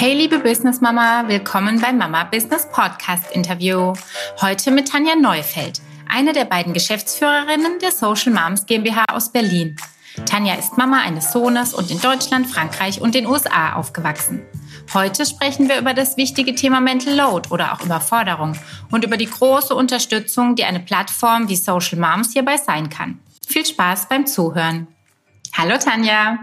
Hey liebe Business Mama, willkommen beim Mama Business Podcast Interview. Heute mit Tanja Neufeld, eine der beiden Geschäftsführerinnen der Social Moms GmbH aus Berlin. Tanja ist Mama eines Sohnes und in Deutschland, Frankreich und den USA aufgewachsen. Heute sprechen wir über das wichtige Thema Mental Load oder auch Überforderung und über die große Unterstützung, die eine Plattform wie Social Moms hierbei sein kann. Viel Spaß beim Zuhören. Hallo Tanja.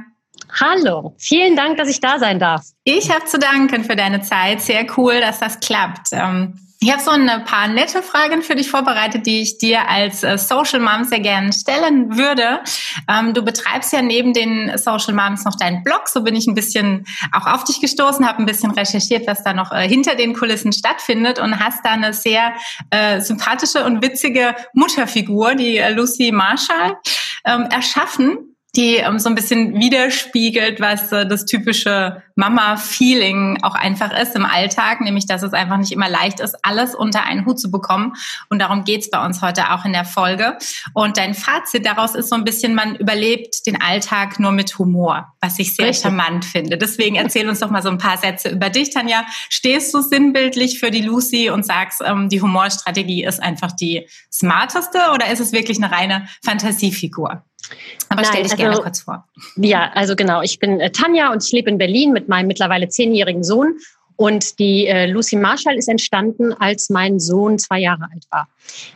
Hallo, vielen Dank, dass ich da sein darf. Ich habe zu danken für deine Zeit. Sehr cool, dass das klappt. Ähm, ich habe so ein paar nette Fragen für dich vorbereitet, die ich dir als äh, Social Mom sehr gerne stellen würde. Ähm, du betreibst ja neben den Social Moms noch deinen Blog. So bin ich ein bisschen auch auf dich gestoßen, habe ein bisschen recherchiert, was da noch äh, hinter den Kulissen stattfindet und hast da eine sehr äh, sympathische und witzige Mutterfigur, die äh, Lucy Marshall, ähm, erschaffen die ähm, so ein bisschen widerspiegelt, was äh, das typische Mama-Feeling auch einfach ist im Alltag, nämlich dass es einfach nicht immer leicht ist, alles unter einen Hut zu bekommen. Und darum geht's bei uns heute auch in der Folge. Und dein Fazit daraus ist so ein bisschen, man überlebt den Alltag nur mit Humor, was ich sehr Richtig. charmant finde. Deswegen erzähl uns doch mal so ein paar Sätze über dich, Tanja. Stehst du sinnbildlich für die Lucy und sagst, ähm, die Humorstrategie ist einfach die smarteste oder ist es wirklich eine reine Fantasiefigur? Aber Nein, stell dich also, gerne kurz vor. Ja, also genau. Ich bin äh, Tanja und ich lebe in Berlin mit meinem mittlerweile zehnjährigen Sohn. Und die äh, Lucy Marshall ist entstanden, als mein Sohn zwei Jahre alt war.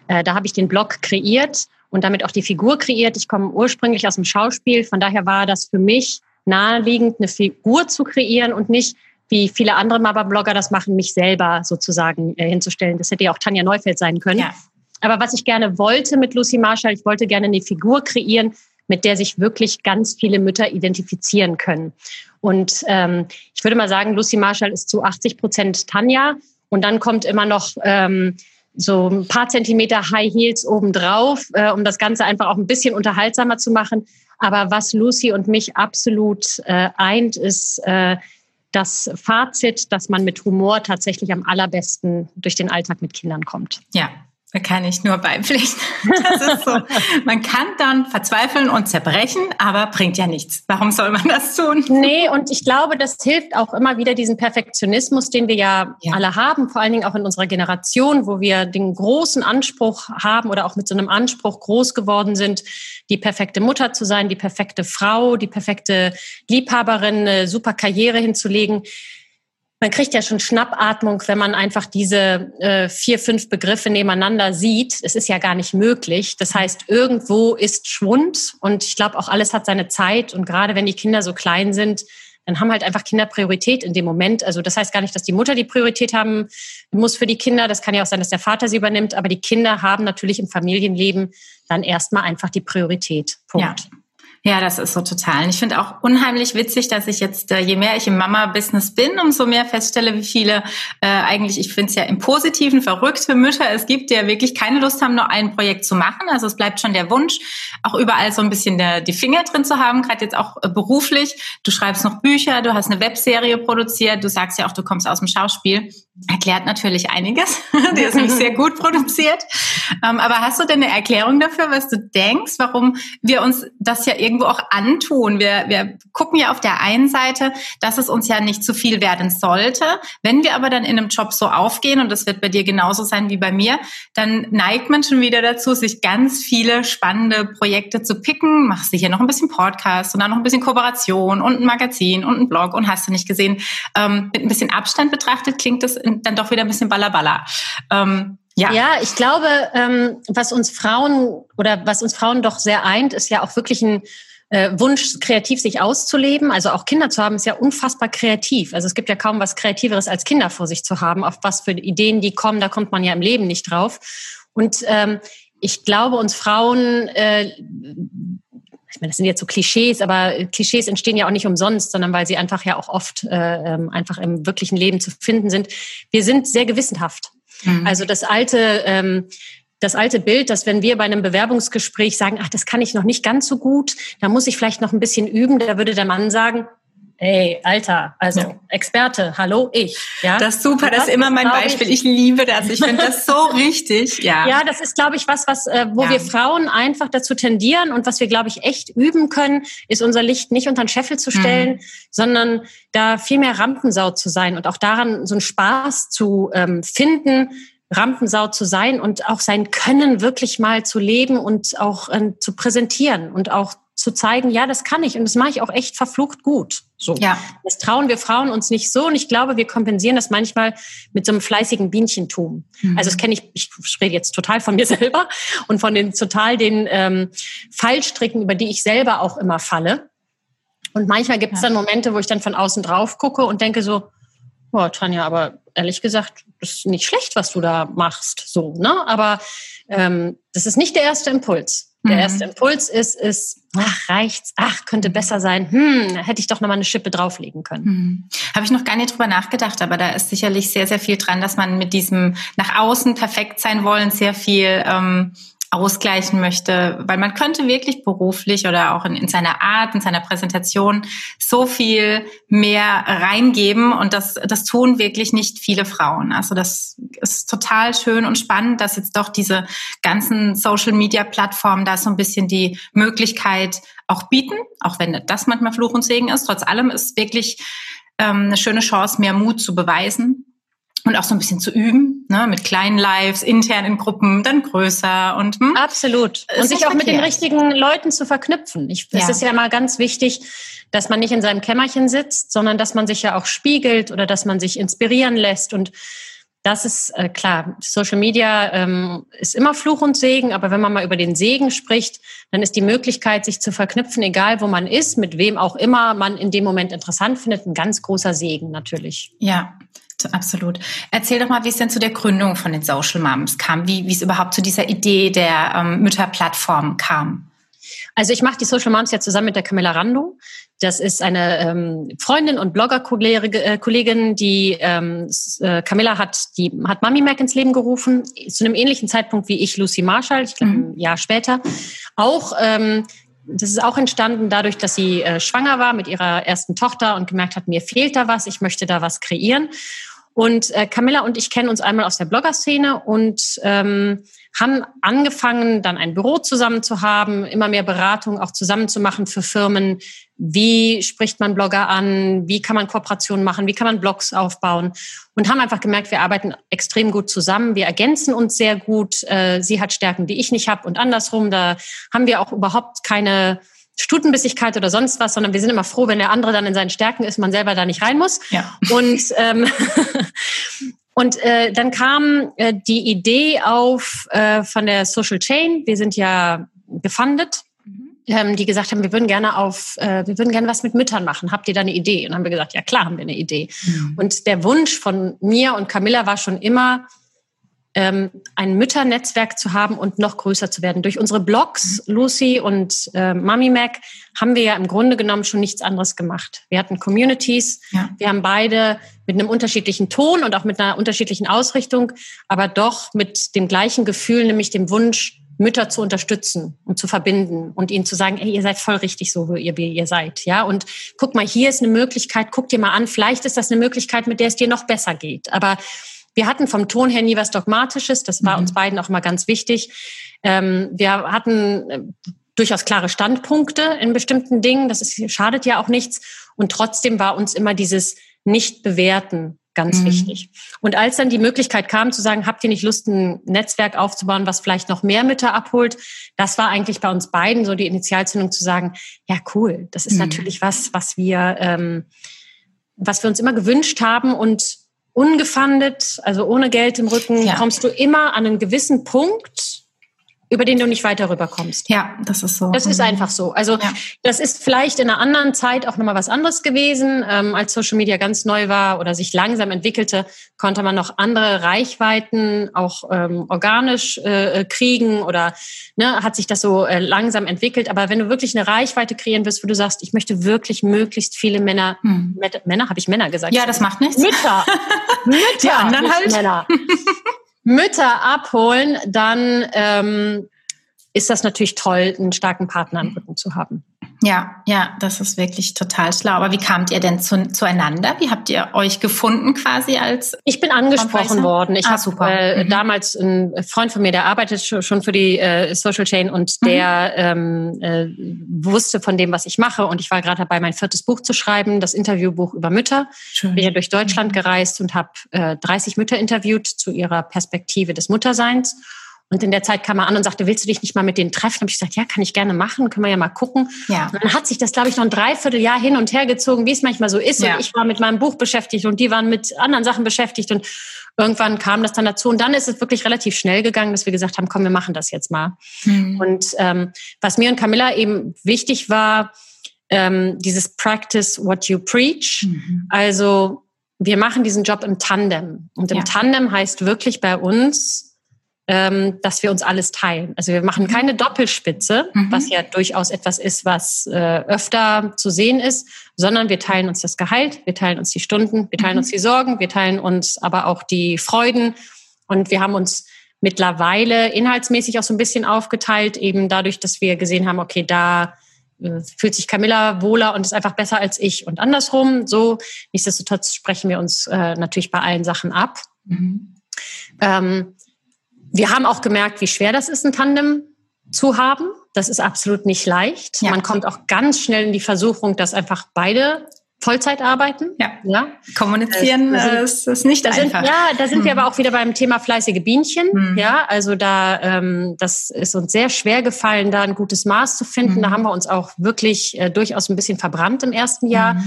Äh, da habe ich den Blog kreiert und damit auch die Figur kreiert. Ich komme ursprünglich aus dem Schauspiel, von daher war das für mich naheliegend, eine Figur zu kreieren und nicht wie viele andere Mama-Blogger das machen, mich selber sozusagen äh, hinzustellen. Das hätte ja auch Tanja Neufeld sein können. Ja. Aber was ich gerne wollte mit Lucy Marshall, ich wollte gerne eine Figur kreieren, mit der sich wirklich ganz viele Mütter identifizieren können. Und ähm, ich würde mal sagen, Lucy Marshall ist zu 80 Prozent Tanja. Und dann kommt immer noch ähm, so ein paar Zentimeter High Heels obendrauf, äh, um das Ganze einfach auch ein bisschen unterhaltsamer zu machen. Aber was Lucy und mich absolut äh, eint, ist äh, das Fazit, dass man mit Humor tatsächlich am allerbesten durch den Alltag mit Kindern kommt. Ja, da kann ich nur beipflichten. Das ist so. Man kann dann verzweifeln und zerbrechen, aber bringt ja nichts. Warum soll man das tun? Nee, und ich glaube, das hilft auch immer wieder diesen Perfektionismus, den wir ja, ja, alle haben, vor allen Dingen auch in unserer Generation, wo wir den großen Anspruch haben oder auch mit so einem Anspruch groß geworden sind, die perfekte Mutter zu sein, die perfekte Frau, die perfekte Liebhaberin, eine super Karriere hinzulegen man kriegt ja schon Schnappatmung, wenn man einfach diese äh, vier, fünf Begriffe nebeneinander sieht. Es ist ja gar nicht möglich. Das heißt, irgendwo ist Schwund und ich glaube, auch alles hat seine Zeit. Und gerade wenn die Kinder so klein sind, dann haben halt einfach Kinder Priorität in dem Moment. Also das heißt gar nicht, dass die Mutter die Priorität haben muss für die Kinder. Das kann ja auch sein, dass der Vater sie übernimmt. Aber die Kinder haben natürlich im Familienleben dann erstmal einfach die Priorität. Punkt. Ja. Ja, das ist so total. Und ich finde auch unheimlich witzig, dass ich jetzt, äh, je mehr ich im Mama-Business bin, umso mehr feststelle, wie viele äh, eigentlich, ich finde es ja im Positiven verrückte Mütter es gibt, die ja wirklich keine Lust haben, nur ein Projekt zu machen. Also es bleibt schon der Wunsch, auch überall so ein bisschen der, die Finger drin zu haben, gerade jetzt auch äh, beruflich. Du schreibst noch Bücher, du hast eine Webserie produziert, du sagst ja auch, du kommst aus dem Schauspiel erklärt natürlich einiges. Die ist nämlich sehr gut produziert. Ähm, aber hast du denn eine Erklärung dafür, was du denkst, warum wir uns das ja irgendwo auch antun? Wir, wir gucken ja auf der einen Seite, dass es uns ja nicht zu viel werden sollte. Wenn wir aber dann in einem Job so aufgehen, und das wird bei dir genauso sein wie bei mir, dann neigt man schon wieder dazu, sich ganz viele spannende Projekte zu picken. Machst du hier noch ein bisschen Podcast und dann noch ein bisschen Kooperation und ein Magazin und ein Blog und hast du nicht gesehen. Ähm, mit ein bisschen Abstand betrachtet klingt das dann doch wieder ein bisschen ballerballer. Ähm, ja. ja, ich glaube, ähm, was uns Frauen oder was uns Frauen doch sehr eint, ist ja auch wirklich ein äh, Wunsch, kreativ sich auszuleben. Also auch Kinder zu haben, ist ja unfassbar kreativ. Also es gibt ja kaum was Kreativeres als Kinder vor sich zu haben. Auf was für Ideen die kommen, da kommt man ja im Leben nicht drauf. Und ähm, ich glaube, uns Frauen äh, ich meine, das sind jetzt so Klischees, aber Klischees entstehen ja auch nicht umsonst, sondern weil sie einfach ja auch oft äh, ähm, einfach im wirklichen Leben zu finden sind. Wir sind sehr gewissenhaft. Mhm. Also das alte, ähm, das alte Bild, dass wenn wir bei einem Bewerbungsgespräch sagen, ach, das kann ich noch nicht ganz so gut, da muss ich vielleicht noch ein bisschen üben, da würde der Mann sagen, ey, Alter, also ja. Experte, hallo, ich. Ja? Das ist super, das, das ist immer mein Beispiel. Ich, ich, liebe das. Ich finde das so richtig. Ja, ja das ist, glaube ich, was, was äh, wo ja. wir Frauen einfach dazu tendieren und was wir, glaube ich, echt üben können, ist unser Licht nicht unter den Scheffel zu stellen, mhm. sondern da viel mehr Rampensau zu sein und auch daran so einen Spaß zu ähm, finden, Rampensau zu sein und auch sein Können wirklich mal zu leben und auch äh, zu präsentieren und auch zu zeigen, ja, das kann ich und das mache ich auch echt verflucht gut. So. Ja. Das trauen wir Frauen uns nicht so und ich glaube, wir kompensieren das manchmal mit so einem fleißigen Bienchentum. Mhm. Also das kenne ich, ich rede jetzt total von mir selber und von den total den ähm, Fallstricken, über die ich selber auch immer falle. Und manchmal gibt es dann Momente, wo ich dann von außen drauf gucke und denke so, boah, Tanja, aber ehrlich gesagt, das ist nicht schlecht, was du da machst. So, ne? Aber ähm, das ist nicht der erste Impuls. Der mhm. erste Impuls ist, ist, ach, reicht's, ach, könnte besser sein, hm, hätte ich doch nochmal eine Schippe drauflegen können. Mhm. Habe ich noch gar nicht drüber nachgedacht, aber da ist sicherlich sehr, sehr viel dran, dass man mit diesem nach außen perfekt sein wollen sehr viel ähm, ausgleichen möchte, weil man könnte wirklich beruflich oder auch in, in, seiner Art, in seiner Präsentation so viel mehr reingeben und das, das tun wirklich nicht viele Frauen. Also das ist total schön und spannend, dass jetzt doch diese ganzen Social-Media-Plattformen da so ein bisschen die Möglichkeit auch bieten, auch wenn das manchmal Fluch und Segen ist. Trotz allem ist wirklich ähm, eine schöne Chance, mehr Mut zu beweisen und auch so ein bisschen zu üben, ne, mit kleinen Lives, intern in Gruppen, dann größer und hm, absolut und sich auch mit den richtigen Leuten zu verknüpfen. Ich, es ja. ist ja mal ganz wichtig, dass man nicht in seinem Kämmerchen sitzt, sondern dass man sich ja auch spiegelt oder dass man sich inspirieren lässt und das ist äh, klar. Social Media ähm, ist immer Fluch und Segen, aber wenn man mal über den Segen spricht, dann ist die Möglichkeit, sich zu verknüpfen, egal wo man ist, mit wem auch immer man in dem Moment interessant findet, ein ganz großer Segen natürlich. Ja, Absolut. Erzähl doch mal, wie es denn zu der Gründung von den Social Moms kam, wie, wie es überhaupt zu dieser Idee der ähm, Mütterplattform kam. Also ich mache die Social Moms ja zusammen mit der Camilla Rando. Das ist eine ähm, Freundin und Blogger-Kollegin, die ähm, äh, Camilla hat, die hat Mami Mac ins Leben gerufen, zu einem ähnlichen Zeitpunkt wie ich, Lucy Marshall, ich glaube mhm. ein Jahr später. Auch ähm, das ist auch entstanden dadurch, dass sie äh, schwanger war mit ihrer ersten Tochter und gemerkt hat, mir fehlt da was, ich möchte da was kreieren. Und äh, Camilla und ich kennen uns einmal aus der Blogger-Szene und ähm, haben angefangen, dann ein Büro zusammen zu haben, immer mehr Beratung auch zusammen zu machen für Firmen. Wie spricht man Blogger an? Wie kann man Kooperationen machen? Wie kann man Blogs aufbauen? Und haben einfach gemerkt, wir arbeiten extrem gut zusammen. Wir ergänzen uns sehr gut. Äh, sie hat Stärken, die ich nicht habe und andersrum. Da haben wir auch überhaupt keine Stutenbissigkeit oder sonst was, sondern wir sind immer froh, wenn der andere dann in seinen Stärken ist, man selber da nicht rein muss. Ja. Und ähm, und äh, dann kam äh, die Idee auf äh, von der Social Chain. Wir sind ja gefundet, mhm. ähm, die gesagt haben, wir würden gerne auf, äh, wir würden gerne was mit Müttern machen. Habt ihr da eine Idee? Und haben wir gesagt, ja klar, haben wir eine Idee. Mhm. Und der Wunsch von mir und Camilla war schon immer, ähm, ein Mütternetzwerk zu haben und noch größer zu werden. Durch unsere Blogs, Lucy und äh, Mami Mac, haben wir ja im Grunde genommen schon nichts anderes gemacht. Wir hatten Communities, ja. wir haben beide mit einem unterschiedlichen Ton und auch mit einer unterschiedlichen Ausrichtung, aber doch mit dem gleichen Gefühl, nämlich dem Wunsch, Mütter zu unterstützen und zu verbinden und ihnen zu sagen, ey, ihr seid voll richtig so, wie ihr, wie ihr seid. Ja, und guck mal, hier ist eine Möglichkeit, guck dir mal an, vielleicht ist das eine Möglichkeit, mit der es dir noch besser geht. Aber wir hatten vom Ton her nie was Dogmatisches. Das war mhm. uns beiden auch immer ganz wichtig. Ähm, wir hatten äh, durchaus klare Standpunkte in bestimmten Dingen. Das ist, schadet ja auch nichts. Und trotzdem war uns immer dieses Nicht-Bewerten ganz mhm. wichtig. Und als dann die Möglichkeit kam zu sagen, habt ihr nicht Lust, ein Netzwerk aufzubauen, was vielleicht noch mehr Mütter abholt, das war eigentlich bei uns beiden so die Initialzündung zu sagen, ja cool, das ist mhm. natürlich was, was wir, ähm, was wir uns immer gewünscht haben und ungefundet, also ohne Geld im Rücken, ja. kommst du immer an einen gewissen Punkt, über den du nicht weiter rüberkommst. Ja, das ist so. Das ist einfach so. Also ja. das ist vielleicht in einer anderen Zeit auch nochmal was anderes gewesen. Ähm, als Social Media ganz neu war oder sich langsam entwickelte, konnte man noch andere Reichweiten auch ähm, organisch äh, kriegen oder ne, hat sich das so äh, langsam entwickelt. Aber wenn du wirklich eine Reichweite kreieren willst, wo du sagst, ich möchte wirklich möglichst viele Männer, hm. Männer, habe ich Männer gesagt? Ja, das macht nichts. Mütter. Mütter. Die anderen halt. Männer. Mütter abholen, dann ähm, ist das natürlich toll, einen starken Partner am Rücken zu haben. Ja, ja, das ist wirklich total schlau. Aber wie kamt ihr denn zu, zueinander? Wie habt ihr euch gefunden quasi als? Ich bin angesprochen worden. Ich ah, habe äh, mhm. damals einen Freund von mir, der arbeitet schon für die äh, Social Chain und mhm. der ähm, äh, wusste von dem, was ich mache. Und ich war gerade dabei, mein viertes Buch zu schreiben, das Interviewbuch über Mütter. Schön. Bin ja durch Deutschland mhm. gereist und habe äh, 30 Mütter interviewt zu ihrer Perspektive des Mutterseins. Und in der Zeit kam er an und sagte, willst du dich nicht mal mit denen treffen? Und ich gesagt, ja, kann ich gerne machen, können wir ja mal gucken. Ja. Und dann hat sich das, glaube ich, noch ein Dreivierteljahr hin und her gezogen, wie es manchmal so ist. Ja. Und ich war mit meinem Buch beschäftigt und die waren mit anderen Sachen beschäftigt. Und irgendwann kam das dann dazu. Und dann ist es wirklich relativ schnell gegangen, dass wir gesagt haben, komm, wir machen das jetzt mal. Mhm. Und ähm, was mir und Camilla eben wichtig war, ähm, dieses Practice what you preach. Mhm. Also wir machen diesen Job im Tandem. Und im ja. Tandem heißt wirklich bei uns, ähm, dass wir uns alles teilen. Also wir machen mhm. keine Doppelspitze, mhm. was ja durchaus etwas ist, was äh, öfter zu sehen ist, sondern wir teilen uns das Gehalt, wir teilen uns die Stunden, wir teilen mhm. uns die Sorgen, wir teilen uns aber auch die Freuden und wir haben uns mittlerweile inhaltsmäßig auch so ein bisschen aufgeteilt, eben dadurch, dass wir gesehen haben, okay, da äh, fühlt sich Camilla wohler und ist einfach besser als ich und andersrum. So, nichtsdestotrotz sprechen wir uns äh, natürlich bei allen Sachen ab. Mhm. Ähm, wir haben auch gemerkt, wie schwer das ist, ein Tandem zu haben. Das ist absolut nicht leicht. Ja. Man kommt auch ganz schnell in die Versuchung, dass einfach beide Vollzeit arbeiten. Ja. ja. Kommunizieren äh, ist, ist nicht da einfach. Sind, ja, da sind hm. wir aber auch wieder beim Thema fleißige Bienchen. Hm. Ja, also da, ähm, das ist uns sehr schwer gefallen, da ein gutes Maß zu finden. Hm. Da haben wir uns auch wirklich äh, durchaus ein bisschen verbrannt im ersten Jahr.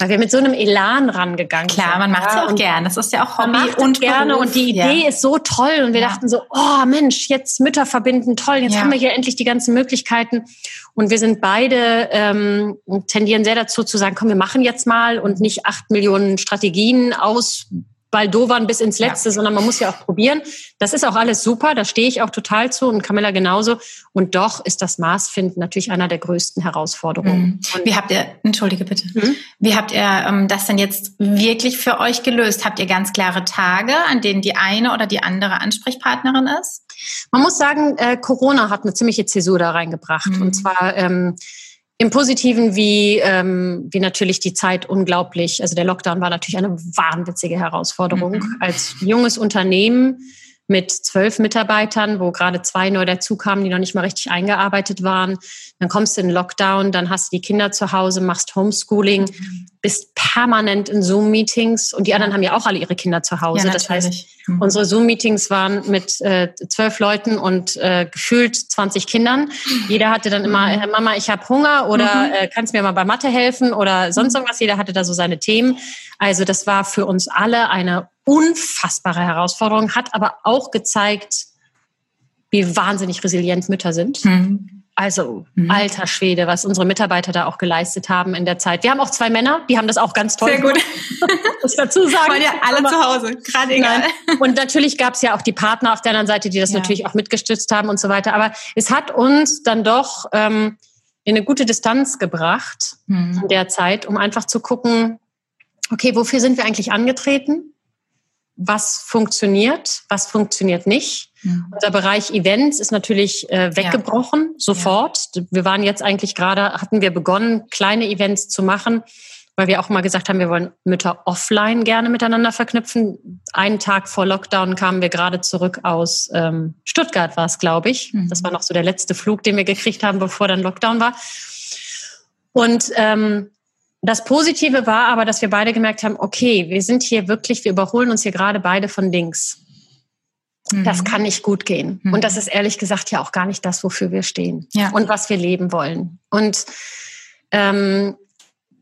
Weil wir mit so einem Elan rangegangen sind. Klar, man macht es ja auch gern. Das ist ja auch Hobby und gerne. Beruf. Und die Idee ja. ist so toll. Und wir ja. dachten so, oh Mensch, jetzt Mütter verbinden, toll. Jetzt ja. haben wir hier endlich die ganzen Möglichkeiten. Und wir sind beide ähm, tendieren sehr dazu zu sagen, komm, wir machen jetzt mal und nicht acht Millionen Strategien aus Baldowern bis ins Letzte, ja. sondern man muss ja auch probieren. Das ist auch alles super, da stehe ich auch total zu und Camilla genauso. Und doch ist das Maßfinden natürlich einer der größten Herausforderungen. Mhm. Wie habt ihr, entschuldige bitte, mhm. wie habt ihr ähm, das denn jetzt wirklich für euch gelöst? Habt ihr ganz klare Tage, an denen die eine oder die andere Ansprechpartnerin ist? Man muss sagen, äh, Corona hat eine ziemliche Zäsur da reingebracht. Mhm. Und zwar ähm, im Positiven wie, ähm, wie natürlich die Zeit unglaublich. Also der Lockdown war natürlich eine wahnwitzige Herausforderung. Mhm. Als junges Unternehmen mit zwölf Mitarbeitern, wo gerade zwei neu dazukamen, die noch nicht mal richtig eingearbeitet waren. Dann kommst du in Lockdown, dann hast du die Kinder zu Hause, machst Homeschooling, bist permanent in Zoom-Meetings und die anderen haben ja auch alle ihre Kinder zu Hause. Ja, das heißt, mhm. unsere Zoom-Meetings waren mit äh, zwölf Leuten und äh, gefühlt 20 Kindern. Jeder hatte dann immer, mhm. äh, Mama, ich habe Hunger oder mhm. äh, kannst mir mal bei Mathe helfen oder sonst mhm. irgendwas. Jeder hatte da so seine Themen. Also das war für uns alle eine unfassbare Herausforderung, hat aber auch gezeigt, wie wahnsinnig resilient Mütter sind. Mhm. Also, mhm. alter Schwede, was unsere Mitarbeiter da auch geleistet haben in der Zeit. Wir haben auch zwei Männer, die haben das auch ganz toll Sehr gut. muss dazu sagen. Waren ja alle zu Hause, gerade egal. Und natürlich gab es ja auch die Partner auf der anderen Seite, die das ja. natürlich auch mitgestützt haben und so weiter. Aber es hat uns dann doch ähm, in eine gute Distanz gebracht mhm. in der Zeit, um einfach zu gucken, okay, wofür sind wir eigentlich angetreten? Was funktioniert, was funktioniert nicht. Mhm. Unser Bereich Events ist natürlich äh, weggebrochen, ja. sofort. Ja. Wir waren jetzt eigentlich gerade, hatten wir begonnen, kleine Events zu machen, weil wir auch mal gesagt haben, wir wollen Mütter offline gerne miteinander verknüpfen. Einen Tag vor Lockdown kamen wir gerade zurück aus ähm, Stuttgart, war es, glaube ich. Mhm. Das war noch so der letzte Flug, den wir gekriegt haben, bevor dann Lockdown war. Und ähm, das Positive war aber, dass wir beide gemerkt haben, okay, wir sind hier wirklich, wir überholen uns hier gerade beide von links. Mhm. Das kann nicht gut gehen. Mhm. Und das ist ehrlich gesagt ja auch gar nicht das, wofür wir stehen ja. und was wir leben wollen. Und ähm,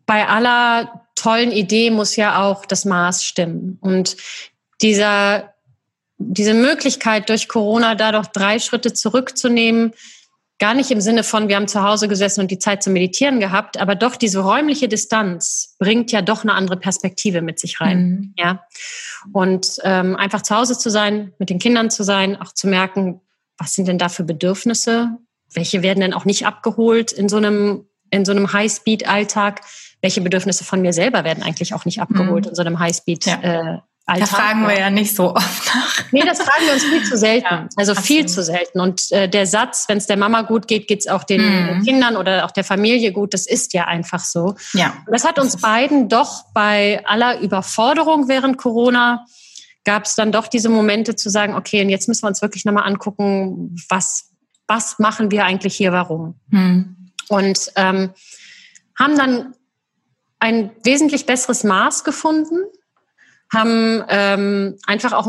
bei aller tollen Idee muss ja auch das Maß stimmen. Und dieser, diese Möglichkeit durch Corona da doch drei Schritte zurückzunehmen, Gar nicht im Sinne von, wir haben zu Hause gesessen und die Zeit zum Meditieren gehabt, aber doch diese räumliche Distanz bringt ja doch eine andere Perspektive mit sich rein. Mhm. Ja. Und ähm, einfach zu Hause zu sein, mit den Kindern zu sein, auch zu merken, was sind denn da für Bedürfnisse? Welche werden denn auch nicht abgeholt in so einem, in so einem High-Speed-Alltag? Welche Bedürfnisse von mir selber werden eigentlich auch nicht abgeholt mhm. in so einem High-Speed-Alltag? Alltag. Da fragen wir ja nicht so oft nach. Nee, das fragen wir uns viel zu selten. Ja, also absolut. viel zu selten. Und äh, der Satz, wenn es der Mama gut geht, geht es auch den mhm. Kindern oder auch der Familie gut, das ist ja einfach so. Ja. Und das hat uns beiden doch bei aller Überforderung während Corona gab es dann doch diese Momente zu sagen, okay, und jetzt müssen wir uns wirklich nochmal angucken, was, was machen wir eigentlich hier, warum? Mhm. Und ähm, haben dann ein wesentlich besseres Maß gefunden haben ähm, einfach auch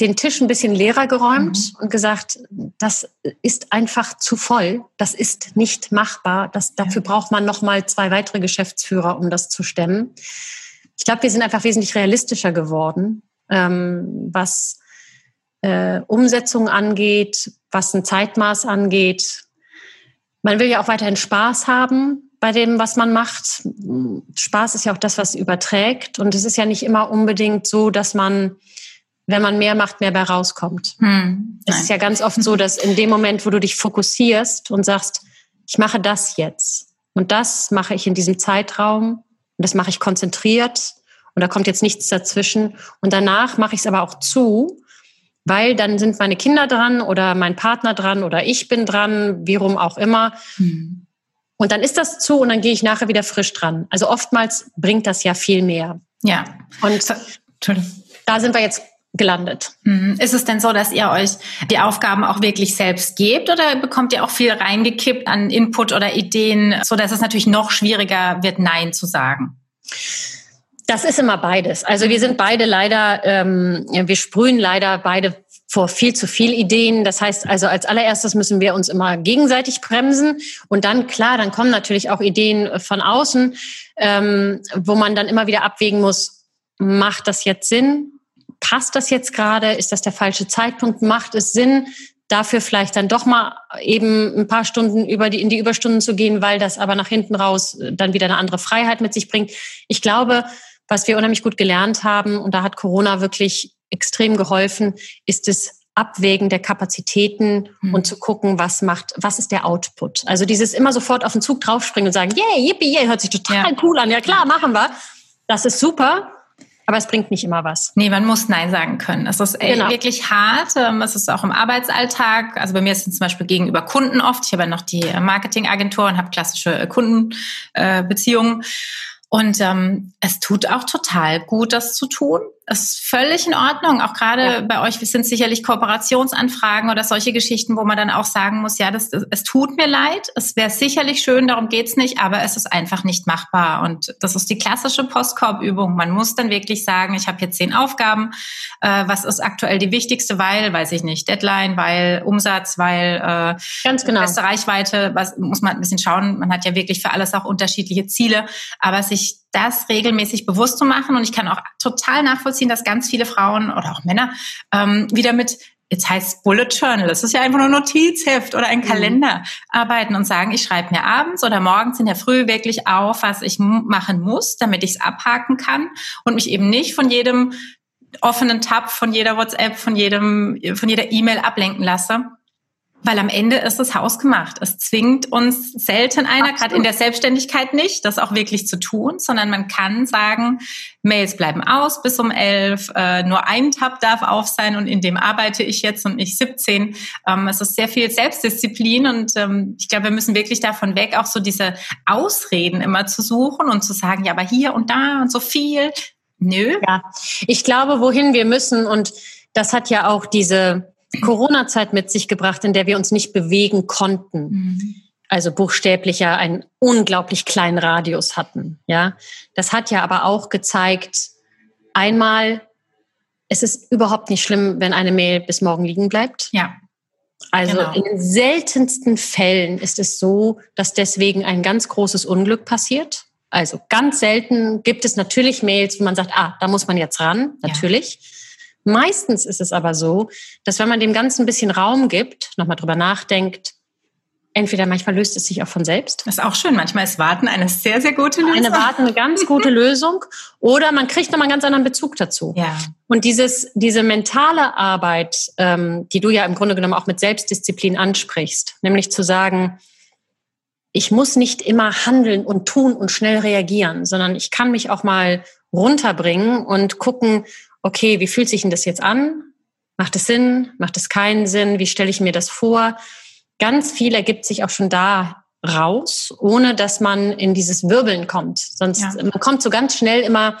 den Tisch ein bisschen leerer geräumt mhm. und gesagt, das ist einfach zu voll, das ist nicht machbar, das, dafür braucht man noch mal zwei weitere Geschäftsführer, um das zu stemmen. Ich glaube, wir sind einfach wesentlich realistischer geworden, ähm, was äh, Umsetzung angeht, was ein Zeitmaß angeht. Man will ja auch weiterhin Spaß haben bei dem, was man macht. Spaß ist ja auch das, was überträgt. Und es ist ja nicht immer unbedingt so, dass man, wenn man mehr macht, mehr bei rauskommt. Hm, es ist ja ganz oft so, dass in dem Moment, wo du dich fokussierst und sagst, ich mache das jetzt und das mache ich in diesem Zeitraum und das mache ich konzentriert und da kommt jetzt nichts dazwischen und danach mache ich es aber auch zu, weil dann sind meine Kinder dran oder mein Partner dran oder ich bin dran, wie rum auch immer. Hm. Und dann ist das zu und dann gehe ich nachher wieder frisch dran. Also oftmals bringt das ja viel mehr. Ja. Und da sind wir jetzt gelandet. Mhm. Ist es denn so, dass ihr euch die Aufgaben auch wirklich selbst gebt oder bekommt ihr auch viel reingekippt an Input oder Ideen, so dass es natürlich noch schwieriger wird, Nein zu sagen? Das ist immer beides. Also wir sind beide leider, ähm, wir sprühen leider beide vor viel zu viel Ideen. Das heißt also, als allererstes müssen wir uns immer gegenseitig bremsen. Und dann, klar, dann kommen natürlich auch Ideen von außen, ähm, wo man dann immer wieder abwägen muss, macht das jetzt Sinn? Passt das jetzt gerade? Ist das der falsche Zeitpunkt? Macht es Sinn, dafür vielleicht dann doch mal eben ein paar Stunden über die, in die Überstunden zu gehen, weil das aber nach hinten raus dann wieder eine andere Freiheit mit sich bringt? Ich glaube, was wir unheimlich gut gelernt haben, und da hat Corona wirklich extrem geholfen, ist es Abwägen der Kapazitäten mhm. und zu gucken, was macht, was ist der Output. Also dieses immer sofort auf den Zug draufspringen und sagen, yeah, yippie, yeah, hört sich total ja. cool an. Ja klar, machen wir. Das ist super. Aber es bringt nicht immer was. Nee, man muss Nein sagen können. Es ist genau. wirklich hart. Ähm, es ist auch im Arbeitsalltag. Also bei mir ist es zum Beispiel gegenüber Kunden oft. Ich habe ja noch die Marketingagentur und habe klassische Kundenbeziehungen. Und ähm, es tut auch total gut, das zu tun ist völlig in Ordnung. Auch gerade ja. bei euch sind sicherlich Kooperationsanfragen oder solche Geschichten, wo man dann auch sagen muss, ja, das, es tut mir leid, es wäre sicherlich schön, darum geht's nicht, aber es ist einfach nicht machbar. Und das ist die klassische Postkorbübung. Man muss dann wirklich sagen, ich habe hier zehn Aufgaben, äh, was ist aktuell die wichtigste, weil, weiß ich nicht, Deadline, weil Umsatz, weil äh, Ganz genau. beste Reichweite, was muss man ein bisschen schauen. Man hat ja wirklich für alles auch unterschiedliche Ziele, aber sich das regelmäßig bewusst zu machen. Und ich kann auch total nachvollziehen, dass ganz viele Frauen oder auch Männer ähm, wieder mit jetzt heißt Bullet Journal, das ist ja einfach nur Notizheft oder ein mhm. Kalender, arbeiten und sagen, ich schreibe mir abends oder morgens in der Früh wirklich auf, was ich machen muss, damit ich es abhaken kann und mich eben nicht von jedem offenen Tab, von jeder WhatsApp, von jedem, von jeder E-Mail ablenken lasse. Weil am Ende ist es hausgemacht. Es zwingt uns selten einer, gerade in der Selbstständigkeit nicht, das auch wirklich zu tun, sondern man kann sagen, Mails bleiben aus bis um elf, äh, nur ein Tab darf auf sein und in dem arbeite ich jetzt und nicht 17. Ähm, es ist sehr viel Selbstdisziplin und ähm, ich glaube, wir müssen wirklich davon weg, auch so diese Ausreden immer zu suchen und zu sagen, ja, aber hier und da und so viel. Nö. Ja, ich glaube, wohin wir müssen und das hat ja auch diese Corona-Zeit mit sich gebracht, in der wir uns nicht bewegen konnten. Mhm. Also buchstäblich ja einen unglaublich kleinen Radius hatten. Ja, das hat ja aber auch gezeigt, einmal, es ist überhaupt nicht schlimm, wenn eine Mail bis morgen liegen bleibt. Ja. Also genau. in den seltensten Fällen ist es so, dass deswegen ein ganz großes Unglück passiert. Also ganz selten gibt es natürlich Mails, wo man sagt, ah, da muss man jetzt ran, natürlich. Ja. Meistens ist es aber so, dass wenn man dem Ganzen ein bisschen Raum gibt, nochmal drüber nachdenkt, entweder manchmal löst es sich auch von selbst. Das ist auch schön. Manchmal ist Warten eine sehr, sehr gute Lösung. Eine Warten eine ganz gute Lösung. Oder man kriegt nochmal einen ganz anderen Bezug dazu. Ja. Und dieses, diese mentale Arbeit, ähm, die du ja im Grunde genommen auch mit Selbstdisziplin ansprichst, nämlich zu sagen, ich muss nicht immer handeln und tun und schnell reagieren, sondern ich kann mich auch mal runterbringen und gucken, okay, wie fühlt sich denn das jetzt an? Macht es Sinn? Macht es keinen Sinn? Wie stelle ich mir das vor? Ganz viel ergibt sich auch schon da raus, ohne dass man in dieses Wirbeln kommt. Sonst ja. man kommt so ganz schnell immer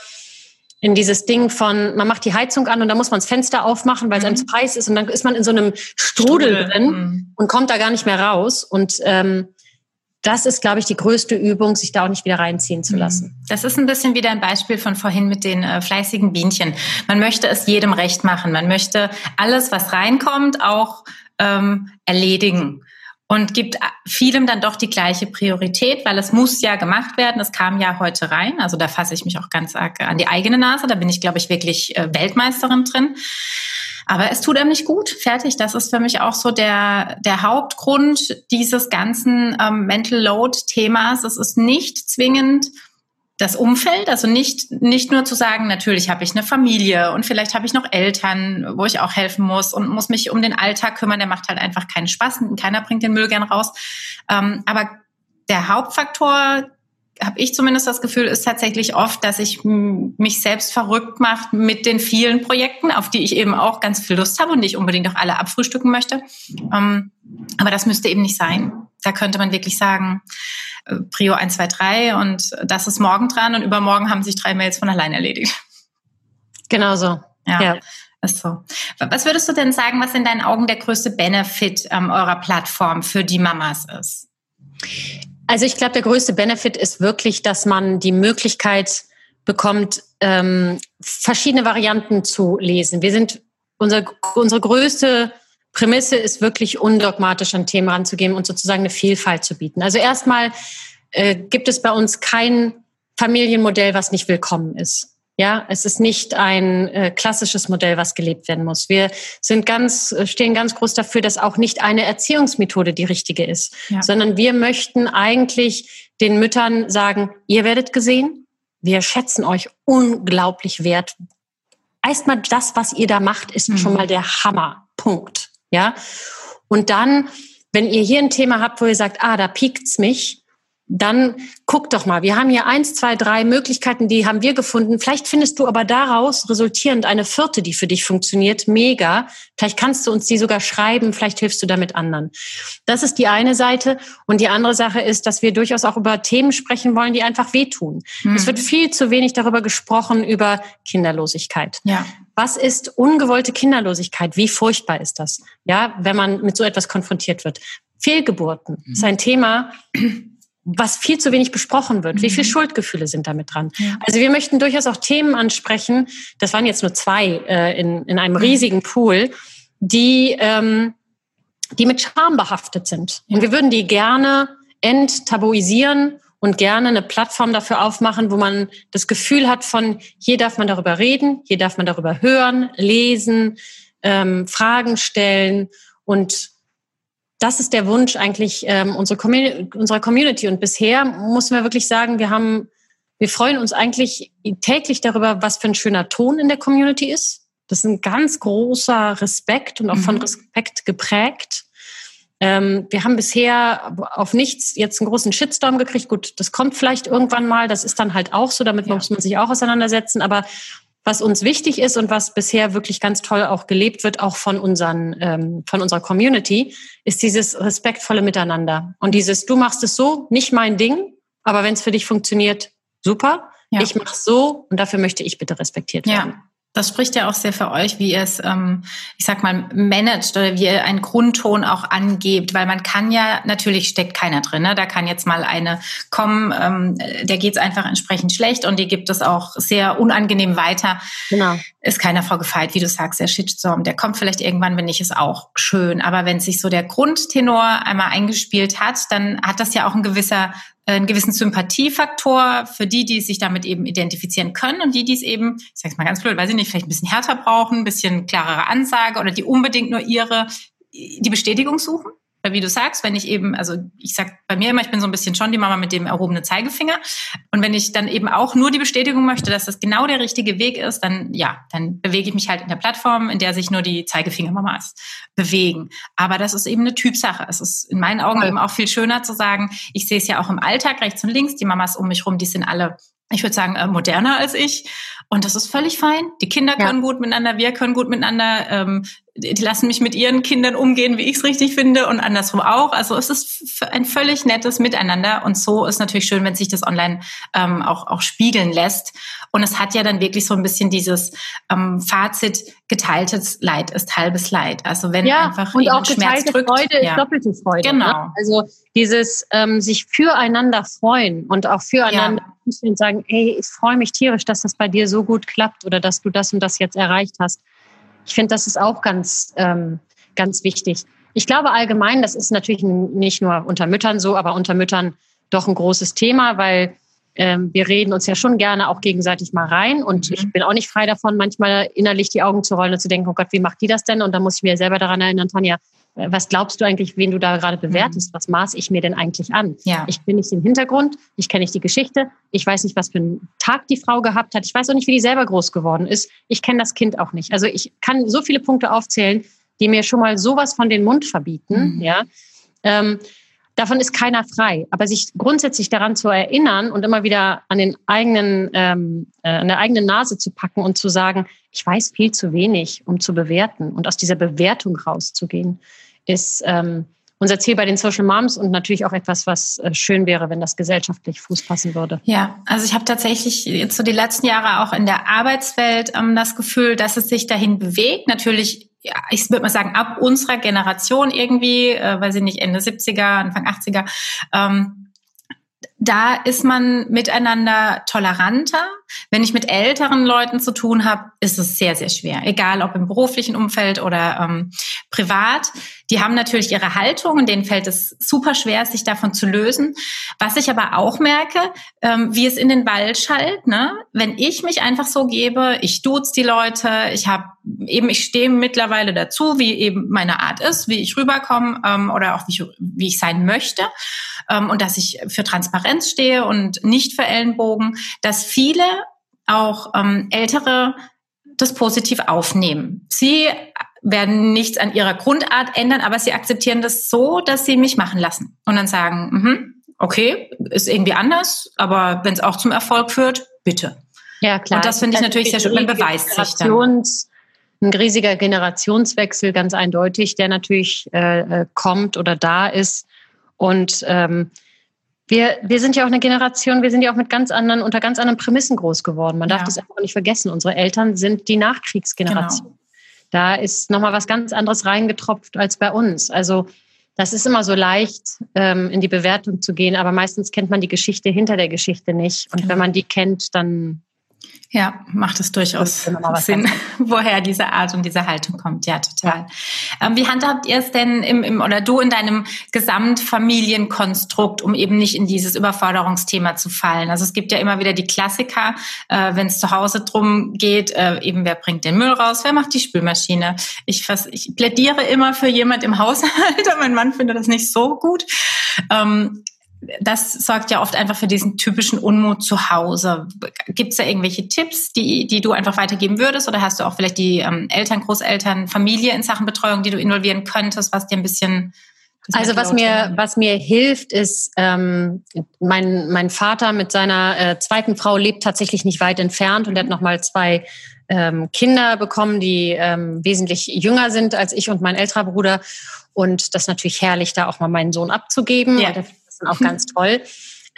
in dieses Ding von, man macht die Heizung an und dann muss man das Fenster aufmachen, weil mhm. es einem zu heiß ist und dann ist man in so einem Strudel, Strudel. drin mhm. und kommt da gar nicht mehr raus. Und ähm, das ist, glaube ich, die größte Übung, sich da auch nicht wieder reinziehen zu mhm. lassen. Das ist ein bisschen wieder ein Beispiel von vorhin mit den äh, fleißigen Bienchen. Man möchte es jedem recht machen. Man möchte alles, was reinkommt, auch ähm, erledigen und gibt vielem dann doch die gleiche Priorität, weil es muss ja gemacht werden. Es kam ja heute rein. Also da fasse ich mich auch ganz arg an die eigene Nase. Da bin ich, glaube ich, wirklich äh, Weltmeisterin drin. Aber es tut einem nicht gut. Fertig. Das ist für mich auch so der, der Hauptgrund dieses ganzen ähm, Mental Load Themas. Es ist nicht zwingend das Umfeld, also nicht, nicht nur zu sagen, natürlich habe ich eine Familie und vielleicht habe ich noch Eltern, wo ich auch helfen muss und muss mich um den Alltag kümmern, der macht halt einfach keinen Spaß keiner bringt den Müll gern raus. Ähm, aber der Hauptfaktor, habe ich zumindest das Gefühl, ist tatsächlich oft, dass ich mich selbst verrückt mache mit den vielen Projekten, auf die ich eben auch ganz viel Lust habe und ich unbedingt auch alle abfrühstücken möchte. Ähm, aber das müsste eben nicht sein. Da könnte man wirklich sagen, Prio 1, 2, 3 und das ist morgen dran und übermorgen haben sich drei Mails von allein erledigt. Genau so. Ja. ja. Ist so. Was würdest du denn sagen, was in deinen Augen der größte Benefit ähm, eurer Plattform für die Mamas ist? Also ich glaube, der größte Benefit ist wirklich, dass man die Möglichkeit bekommt, ähm, verschiedene Varianten zu lesen. Wir sind unser, unsere größte Prämisse ist wirklich undogmatisch an Themen ranzugehen und sozusagen eine Vielfalt zu bieten. Also erstmal äh, gibt es bei uns kein Familienmodell, was nicht willkommen ist. Ja, es ist nicht ein äh, klassisches Modell, was gelebt werden muss. Wir sind ganz, äh, stehen ganz groß dafür, dass auch nicht eine Erziehungsmethode die richtige ist, ja. sondern wir möchten eigentlich den Müttern sagen, ihr werdet gesehen, wir schätzen euch unglaublich wert. Erstmal das, was ihr da macht, ist mhm. schon mal der Hammer. Punkt. Ja. Und dann, wenn ihr hier ein Thema habt, wo ihr sagt, ah, da piekt's mich, dann guck doch mal. Wir haben hier eins, zwei, drei Möglichkeiten, die haben wir gefunden. Vielleicht findest du aber daraus resultierend eine vierte, die für dich funktioniert. Mega. Vielleicht kannst du uns die sogar schreiben. Vielleicht hilfst du damit anderen. Das ist die eine Seite. Und die andere Sache ist, dass wir durchaus auch über Themen sprechen wollen, die einfach wehtun. Mhm. Es wird viel zu wenig darüber gesprochen, über Kinderlosigkeit. Ja. Was ist ungewollte Kinderlosigkeit? Wie furchtbar ist das? Ja, wenn man mit so etwas konfrontiert wird. Fehlgeburten mhm. ist ein Thema, was viel zu wenig besprochen wird. Wie viel mhm. Schuldgefühle sind damit dran? Also wir möchten durchaus auch Themen ansprechen. Das waren jetzt nur zwei äh, in, in einem mhm. riesigen Pool, die, ähm, die mit Scham behaftet sind. Und wir würden die gerne enttabuisieren und gerne eine Plattform dafür aufmachen, wo man das Gefühl hat von, hier darf man darüber reden, hier darf man darüber hören, lesen, ähm, Fragen stellen und das ist der Wunsch eigentlich ähm, unsere Commun unserer Community. Und bisher muss man wirklich sagen, wir haben, wir freuen uns eigentlich täglich darüber, was für ein schöner Ton in der Community ist. Das ist ein ganz großer Respekt und auch mhm. von Respekt geprägt. Ähm, wir haben bisher auf nichts jetzt einen großen Shitstorm gekriegt. Gut, das kommt vielleicht irgendwann mal. Das ist dann halt auch so. Damit ja. muss man sich auch auseinandersetzen. Aber was uns wichtig ist und was bisher wirklich ganz toll auch gelebt wird, auch von unseren, ähm, von unserer Community, ist dieses respektvolle Miteinander. Und dieses, du machst es so, nicht mein Ding, aber wenn es für dich funktioniert, super. Ja. Ich mache so und dafür möchte ich bitte respektiert werden. Ja. Das spricht ja auch sehr für euch, wie ihr es, ähm, ich sag mal, managt oder wie ihr einen Grundton auch angebt, weil man kann ja, natürlich steckt keiner drin, ne? da kann jetzt mal eine kommen, ähm, der geht es einfach entsprechend schlecht und die gibt es auch sehr unangenehm weiter. Genau. Ist keiner vorgefeilt, wie du sagst, der Shitstorm, der kommt vielleicht irgendwann, wenn nicht, ist auch schön. Aber wenn sich so der Grundtenor einmal eingespielt hat, dann hat das ja auch ein gewisser einen gewissen Sympathiefaktor für die, die sich damit eben identifizieren können und die, die es eben, ich sage es mal ganz blöd, weiß ich nicht, vielleicht ein bisschen härter brauchen, ein bisschen klarere Ansage oder die unbedingt nur ihre die Bestätigung suchen. Weil wie du sagst, wenn ich eben, also ich sag bei mir immer, ich bin so ein bisschen schon die Mama mit dem erhobenen Zeigefinger. Und wenn ich dann eben auch nur die Bestätigung möchte, dass das genau der richtige Weg ist, dann ja, dann bewege ich mich halt in der Plattform, in der sich nur die Zeigefingermamas bewegen. Aber das ist eben eine Typsache. Es ist in meinen Augen eben auch viel schöner zu sagen, ich sehe es ja auch im Alltag rechts und links, die Mamas um mich rum, die sind alle ich würde sagen, äh, moderner als ich. Und das ist völlig fein. Die Kinder können ja. gut miteinander, wir können gut miteinander. Ähm, die lassen mich mit ihren Kindern umgehen, wie ich es richtig finde und andersrum auch. Also es ist ein völlig nettes Miteinander und so ist natürlich schön, wenn sich das online ähm, auch, auch spiegeln lässt. Und es hat ja dann wirklich so ein bisschen dieses ähm, Fazit, geteiltes Leid ist halbes Leid. Also wenn ja, einfach und auch Schmerz geteilte drückt, Freude ja. ist doppelte Freude. Ne? Genau. Ne? Also dieses ähm, sich füreinander freuen und auch füreinander ja. Und sagen, ey, ich freue mich tierisch, dass das bei dir so gut klappt oder dass du das und das jetzt erreicht hast. Ich finde, das ist auch ganz, ähm, ganz wichtig. Ich glaube allgemein, das ist natürlich nicht nur unter Müttern so, aber unter Müttern doch ein großes Thema, weil ähm, wir reden uns ja schon gerne auch gegenseitig mal rein. Und mhm. ich bin auch nicht frei davon, manchmal innerlich die Augen zu rollen und zu denken, oh Gott, wie macht die das denn? Und dann muss ich mir selber daran erinnern, Tanja, was glaubst du eigentlich, wen du da gerade bewertest? Mhm. Was maß ich mir denn eigentlich an? Ja. Ich bin nicht den Hintergrund, ich kenne nicht die Geschichte, ich weiß nicht, was für einen Tag die Frau gehabt hat, ich weiß auch nicht, wie die selber groß geworden ist. Ich kenne das Kind auch nicht. Also ich kann so viele Punkte aufzählen, die mir schon mal sowas von den Mund verbieten, mhm. ja. Ähm, davon ist keiner frei. Aber sich grundsätzlich daran zu erinnern und immer wieder an den eigenen, ähm, äh, an der eigenen Nase zu packen und zu sagen, ich weiß viel zu wenig, um zu bewerten und aus dieser Bewertung rauszugehen, ist ähm, unser Ziel bei den Social Moms und natürlich auch etwas, was äh, schön wäre, wenn das gesellschaftlich Fuß fassen würde. Ja, also ich habe tatsächlich jetzt so die letzten Jahre auch in der Arbeitswelt ähm, das Gefühl, dass es sich dahin bewegt. Natürlich, ja, ich würde mal sagen, ab unserer Generation irgendwie, äh, weiß ich nicht, Ende 70er, Anfang 80er, ähm, da ist man miteinander toleranter. Wenn ich mit älteren Leuten zu tun habe, ist es sehr, sehr schwer. Egal ob im beruflichen Umfeld oder ähm, privat. Die haben natürlich ihre Haltung und denen fällt es super schwer, sich davon zu lösen. Was ich aber auch merke, ähm, wie es in den Wald schallt, ne? wenn ich mich einfach so gebe, ich duze die Leute, ich habe eben, ich stehe mittlerweile dazu, wie eben meine Art ist, wie ich rüberkomme ähm, oder auch wie ich, wie ich sein möchte ähm, und dass ich für Transparenz stehe und nicht für Ellenbogen, dass viele auch ähm, Ältere das positiv aufnehmen. Sie werden nichts an ihrer Grundart ändern, aber sie akzeptieren das so, dass sie mich machen lassen und dann sagen, mhm, okay, ist irgendwie anders, aber wenn es auch zum Erfolg führt, bitte. Ja, klar. Und das finde ich natürlich sehr schön, man beweist sich dann. Ein riesiger Generationswechsel, ganz eindeutig, der natürlich äh, äh, kommt oder da ist. Und ähm, wir, wir sind ja auch eine Generation, wir sind ja auch mit ganz anderen, unter ganz anderen Prämissen groß geworden. Man darf ja. das einfach nicht vergessen. Unsere Eltern sind die Nachkriegsgeneration. Genau. Da ist nochmal was ganz anderes reingetropft als bei uns. Also das ist immer so leicht, ähm, in die Bewertung zu gehen, aber meistens kennt man die Geschichte hinter der Geschichte nicht. Und genau. wenn man die kennt, dann ja, macht es durchaus Sinn, woher diese Art und diese Haltung kommt. Ja, total. Ja. Ähm, wie handhabt ihr es denn im, im oder du in deinem Gesamtfamilienkonstrukt, um eben nicht in dieses Überforderungsthema zu fallen? Also es gibt ja immer wieder die Klassiker, äh, wenn es zu Hause drum geht, äh, eben wer bringt den Müll raus, wer macht die Spülmaschine? Ich, fast, ich plädiere immer für jemand im Haushalt, aber mein Mann findet das nicht so gut. Ähm, das sorgt ja oft einfach für diesen typischen Unmut zu Hause. Gibt es da irgendwelche Tipps, die, die du einfach weitergeben würdest? Oder hast du auch vielleicht die ähm, Eltern, Großeltern, Familie in Sachen Betreuung, die du involvieren könntest, was dir ein bisschen also was mir, was mir hilft, ist, ähm, mein, mein Vater mit seiner äh, zweiten Frau lebt tatsächlich nicht weit entfernt und er hat nochmal zwei ähm, Kinder bekommen, die ähm, wesentlich jünger sind als ich und mein älterer Bruder. Und das ist natürlich herrlich, da auch mal meinen Sohn abzugeben. Ja. Und sind auch ganz toll.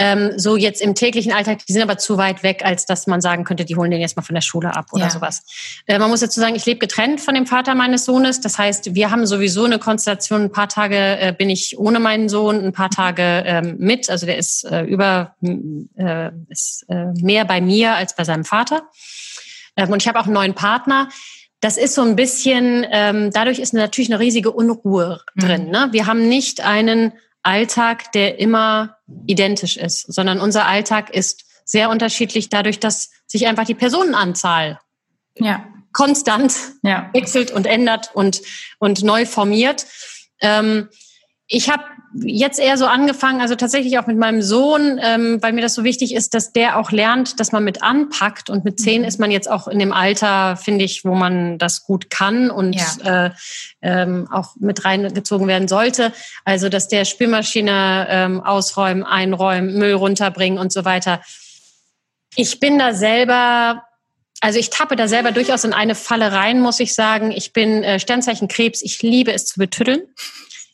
Ähm, so jetzt im täglichen Alltag, die sind aber zu weit weg, als dass man sagen könnte, die holen den jetzt mal von der Schule ab oder ja. sowas. Äh, man muss dazu sagen, ich lebe getrennt von dem Vater meines Sohnes. Das heißt, wir haben sowieso eine Konstellation. Ein paar Tage äh, bin ich ohne meinen Sohn, ein paar Tage ähm, mit. Also der ist äh, über äh, ist äh, mehr bei mir als bei seinem Vater. Ähm, und ich habe auch einen neuen Partner. Das ist so ein bisschen, ähm, dadurch ist natürlich eine riesige Unruhe drin. Mhm. Ne? Wir haben nicht einen Alltag, der immer identisch ist, sondern unser Alltag ist sehr unterschiedlich dadurch, dass sich einfach die Personenanzahl ja. konstant ja. wechselt und ändert und, und neu formiert. Ähm, ich habe jetzt eher so angefangen, also tatsächlich auch mit meinem Sohn, ähm, weil mir das so wichtig ist, dass der auch lernt, dass man mit anpackt. Und mit zehn mhm. ist man jetzt auch in dem Alter, finde ich, wo man das gut kann und ja. äh, ähm, auch mit reingezogen werden sollte. Also, dass der Spülmaschine ähm, ausräumen, einräumen, Müll runterbringen und so weiter. Ich bin da selber also ich tappe da selber durchaus in eine Falle rein, muss ich sagen. Ich bin äh, Sternzeichen Krebs. Ich liebe es zu betüddeln.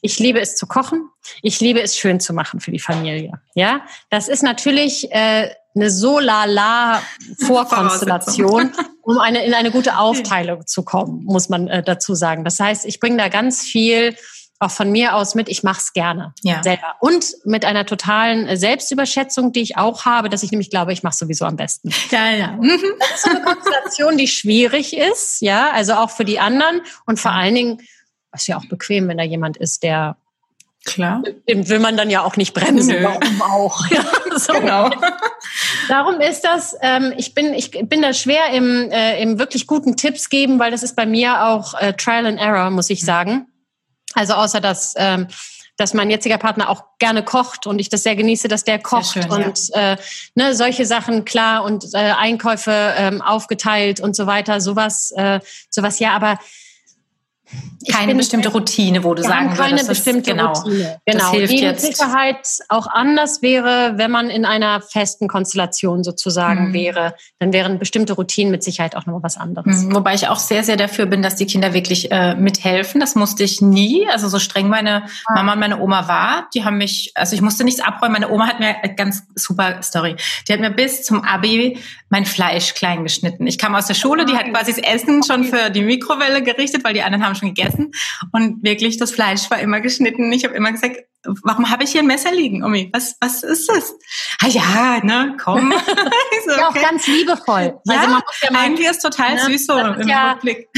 Ich liebe es zu kochen. Ich liebe es schön zu machen für die Familie. Ja, das ist natürlich äh, eine so lala Vorkonstellation, um eine, in eine gute Aufteilung zu kommen, muss man äh, dazu sagen. Das heißt, ich bringe da ganz viel auch von mir aus mit, ich mache es gerne ja. selber. Und mit einer totalen Selbstüberschätzung, die ich auch habe, dass ich nämlich glaube, ich mache sowieso am besten. Ja, ja. Das ist eine Konstellation, die schwierig ist, ja, also auch für die anderen und vor allen Dingen, ist ja auch bequem, wenn da jemand ist, der Klar. Dem will man dann ja auch nicht bremsen. Nö. Warum auch? Ja, so. Genau. Darum ist das, ähm, ich, bin, ich bin da schwer im, äh, im wirklich guten Tipps geben, weil das ist bei mir auch äh, Trial and Error, muss ich mhm. sagen. Also außer dass, ähm, dass mein jetziger Partner auch gerne kocht und ich das sehr genieße, dass der kocht schön, und ja. äh, ne, solche Sachen klar und äh, Einkäufe ähm, aufgeteilt und so weiter, sowas, äh, sowas ja, aber keine bestimmte Routine, wo du sagen würdest, keine bestimmte genau, Routine. Genau, hilft die mit Sicherheit auch anders wäre, wenn man in einer festen Konstellation sozusagen mhm. wäre. Dann wären bestimmte Routinen mit Sicherheit auch noch was anderes. Mhm. Wobei ich auch sehr, sehr dafür bin, dass die Kinder wirklich äh, mithelfen. Das musste ich nie. Also so streng meine ah. Mama und meine Oma war, die haben mich, also ich musste nichts abräumen. Meine Oma hat mir ganz super Story. Die hat mir bis zum Abi mein Fleisch klein geschnitten. Ich kam aus der Schule, die hat quasi das Essen schon für die Mikrowelle gerichtet, weil die anderen haben schon gegessen. Und wirklich, das Fleisch war immer geschnitten. Ich habe immer gesagt, warum habe ich hier ein Messer liegen, Omi? Was, was ist das? Ah ja, ne, komm. so, okay. Ja, auch ganz liebevoll. Ja, also man muss ja mal, eigentlich ist total ne, süß so im ja, Rückblick.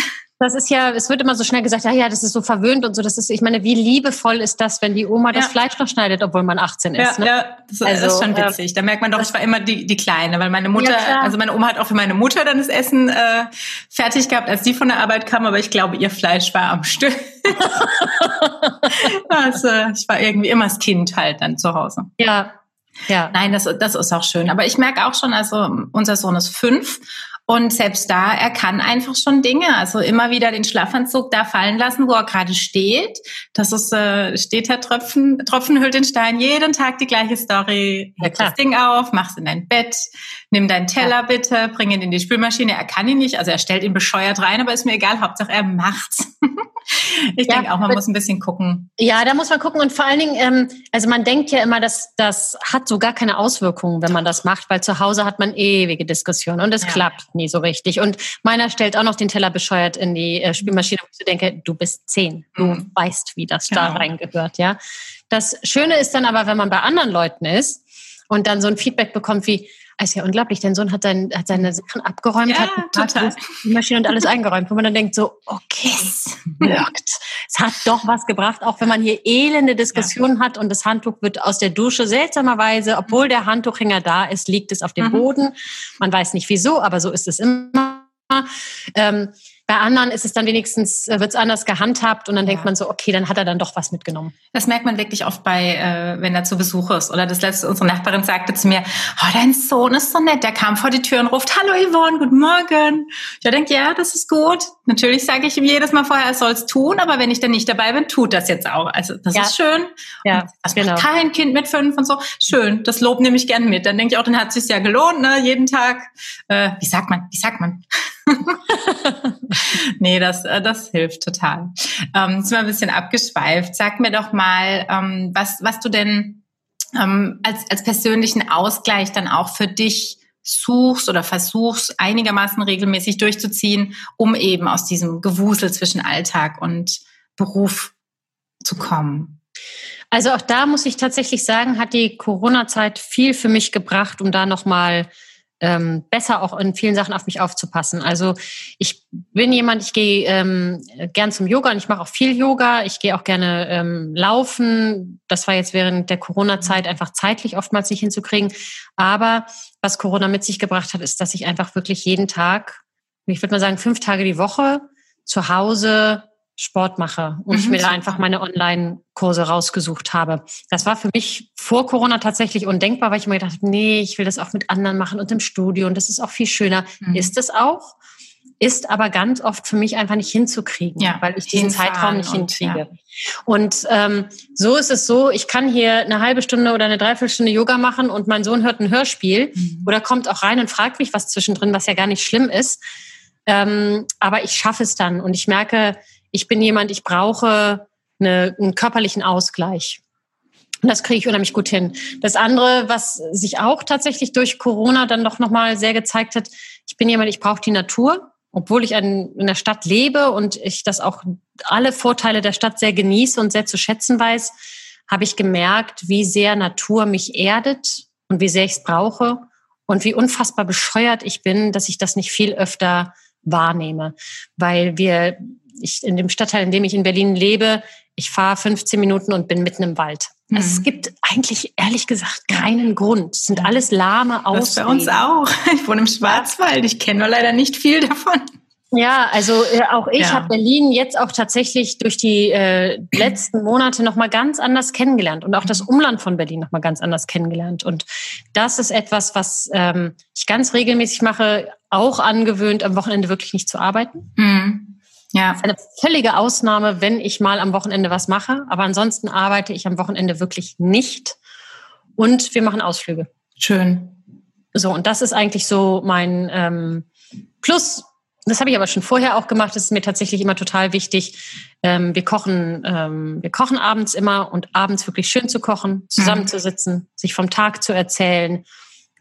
Das ist ja, es wird immer so schnell gesagt, ja, ja, das ist so verwöhnt und so. Das ist, ich meine, wie liebevoll ist das, wenn die Oma das Fleisch noch schneidet, obwohl man 18 ist? Ja, ne? ja das also, ist schon witzig. Da merkt man doch, ich war immer die, die Kleine, weil meine Mutter, ja, also meine Oma hat auch für meine Mutter dann das Essen äh, fertig gehabt, als die von der Arbeit kam, aber ich glaube, ihr Fleisch war am Stück. also, ich war irgendwie immer das Kind halt dann zu Hause. Ja, ja. Nein, das, das ist auch schön. Aber ich merke auch schon, also unser Sohn ist fünf und selbst da, er kann einfach schon Dinge. Also immer wieder den Schlafanzug da fallen lassen, wo er gerade steht. Das ist, äh, steht Herr Tröpfen, Tropfen hüllt den Stein, jeden Tag die gleiche Story. Ja, das Ding auf, mach's in dein Bett, nimm deinen Teller ja. bitte, bring ihn in die Spülmaschine. Er kann ihn nicht, also er stellt ihn bescheuert rein, aber ist mir egal, Hauptsache er macht's. ich ja, denke auch, man muss ein bisschen gucken. Ja, da muss man gucken und vor allen Dingen, ähm, also man denkt ja immer, dass das hat so gar keine Auswirkungen, wenn man das macht, weil zu Hause hat man ewige Diskussionen und es klappt nie so richtig. Und meiner stellt auch noch den Teller bescheuert in die äh, Spielmaschine, wo ich denke, du bist zehn, du mhm. weißt, wie das genau. da reingehört, ja. Das Schöne ist dann aber, wenn man bei anderen Leuten ist und dann so ein Feedback bekommt wie, ist ja unglaublich. Dein Sohn hat, sein, hat seine Sachen abgeräumt, ja, hat die Maschine und alles eingeräumt, wo man dann denkt so, okay, es wirkt. Es hat doch was gebracht, auch wenn man hier elende Diskussionen ja. hat und das Handtuch wird aus der Dusche seltsamerweise, obwohl der Handtuchhänger da ist, liegt es auf dem mhm. Boden. Man weiß nicht wieso, aber so ist es immer. Ähm, bei anderen ist es dann wenigstens, äh, wird es anders gehandhabt und dann ja. denkt man so, okay, dann hat er dann doch was mitgenommen. Das merkt man wirklich oft bei, äh, wenn er zu Besuch ist. Oder das letzte, unsere Nachbarin sagte zu mir, oh, dein Sohn ist so nett, der kam vor die Tür und ruft, hallo Yvonne, guten Morgen. Ich denke, ja, das ist gut. Natürlich sage ich ihm jedes Mal vorher, er soll es tun, aber wenn ich dann nicht dabei bin, tut das jetzt auch. Also das ja. ist schön. Ja, das genau. macht kein Kind mit fünf und so. Schön, das Lob nehme ich gern mit. Dann denke ich auch, dann hat es sich ja gelohnt, ne? jeden Tag. Äh, wie sagt man, wie sagt man? nee, das, äh, das hilft total. Ähm, sind wir ein bisschen abgeschweift. Sag mir doch mal, ähm, was, was du denn ähm, als, als persönlichen Ausgleich dann auch für dich suchst oder versuchst einigermaßen regelmäßig durchzuziehen, um eben aus diesem Gewusel zwischen Alltag und Beruf zu kommen? Also auch da muss ich tatsächlich sagen, hat die Corona-Zeit viel für mich gebracht, um da nochmal mal ähm, besser auch in vielen Sachen auf mich aufzupassen. Also ich bin jemand, ich gehe ähm, gern zum Yoga und ich mache auch viel Yoga. Ich gehe auch gerne ähm, laufen. Das war jetzt während der Corona-Zeit einfach zeitlich oftmals nicht hinzukriegen. Aber was Corona mit sich gebracht hat, ist, dass ich einfach wirklich jeden Tag, ich würde mal sagen, fünf Tage die Woche zu Hause Sport mache und mhm, ich mir da einfach meine Online-Kurse rausgesucht habe. Das war für mich vor Corona tatsächlich undenkbar, weil ich mir gedacht habe, nee, ich will das auch mit anderen machen und im Studio und das ist auch viel schöner. Mhm. Ist es auch. ist aber ganz oft für mich einfach nicht hinzukriegen, ja, weil ich diesen Zeitraum nicht und, hinkriege. Ja. Und ähm, so ist es so, ich kann hier eine halbe Stunde oder eine Dreiviertelstunde Yoga machen und mein Sohn hört ein Hörspiel mhm. oder kommt auch rein und fragt mich was zwischendrin, was ja gar nicht schlimm ist. Ähm, aber ich schaffe es dann und ich merke, ich bin jemand, ich brauche eine, einen körperlichen Ausgleich. Und das kriege ich unheimlich gut hin. Das andere, was sich auch tatsächlich durch Corona dann doch nochmal sehr gezeigt hat, ich bin jemand, ich brauche die Natur, obwohl ich in der Stadt lebe und ich das auch alle Vorteile der Stadt sehr genieße und sehr zu schätzen weiß, habe ich gemerkt, wie sehr Natur mich erdet und wie sehr ich es brauche und wie unfassbar bescheuert ich bin, dass ich das nicht viel öfter wahrnehme, weil wir ich in dem Stadtteil, in dem ich in Berlin lebe, ich fahre 15 Minuten und bin mitten im Wald. Also es mhm. gibt eigentlich ehrlich gesagt keinen Grund. Es sind alles lahme Ausreden. Das bei uns auch. Ich wohne im Schwarzwald. Ich kenne nur leider nicht viel davon. Ja, also äh, auch ich ja. habe Berlin jetzt auch tatsächlich durch die äh, letzten Monate noch mal ganz anders kennengelernt und auch das Umland von Berlin noch mal ganz anders kennengelernt. Und das ist etwas, was ähm, ich ganz regelmäßig mache, auch angewöhnt, am Wochenende wirklich nicht zu arbeiten. Mhm. Ja. Das ist eine völlige Ausnahme, wenn ich mal am Wochenende was mache. Aber ansonsten arbeite ich am Wochenende wirklich nicht. Und wir machen Ausflüge. Schön. So, und das ist eigentlich so mein ähm, Plus. Das habe ich aber schon vorher auch gemacht. Das ist mir tatsächlich immer total wichtig. Ähm, wir kochen, ähm, wir kochen abends immer und abends wirklich schön zu kochen, zusammenzusitzen, mhm. sich vom Tag zu erzählen.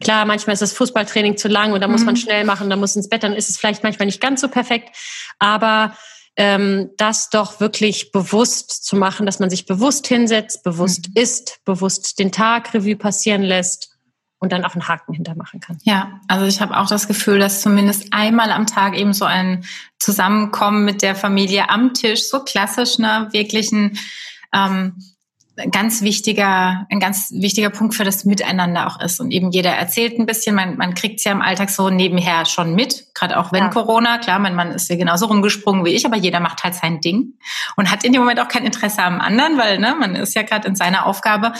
Klar, manchmal ist das Fußballtraining zu lang und da muss man mhm. schnell machen, da muss ins Bett, dann ist es vielleicht manchmal nicht ganz so perfekt. Aber ähm, das doch wirklich bewusst zu machen, dass man sich bewusst hinsetzt, bewusst mhm. isst, bewusst den Tag Revue passieren lässt und dann auch einen Haken hintermachen kann. Ja, also ich habe auch das Gefühl, dass zumindest einmal am Tag eben so ein Zusammenkommen mit der Familie am Tisch, so klassisch, ne, wirklich ein ähm, ganz wichtiger, ein ganz wichtiger Punkt für das Miteinander auch ist. Und eben jeder erzählt ein bisschen, man, man kriegt es ja im Alltag so nebenher schon mit, gerade auch wenn ja. Corona, klar, mein Mann ist ja genauso rumgesprungen wie ich, aber jeder macht halt sein Ding und hat in dem Moment auch kein Interesse am anderen, weil ne, man ist ja gerade in seiner Aufgabe.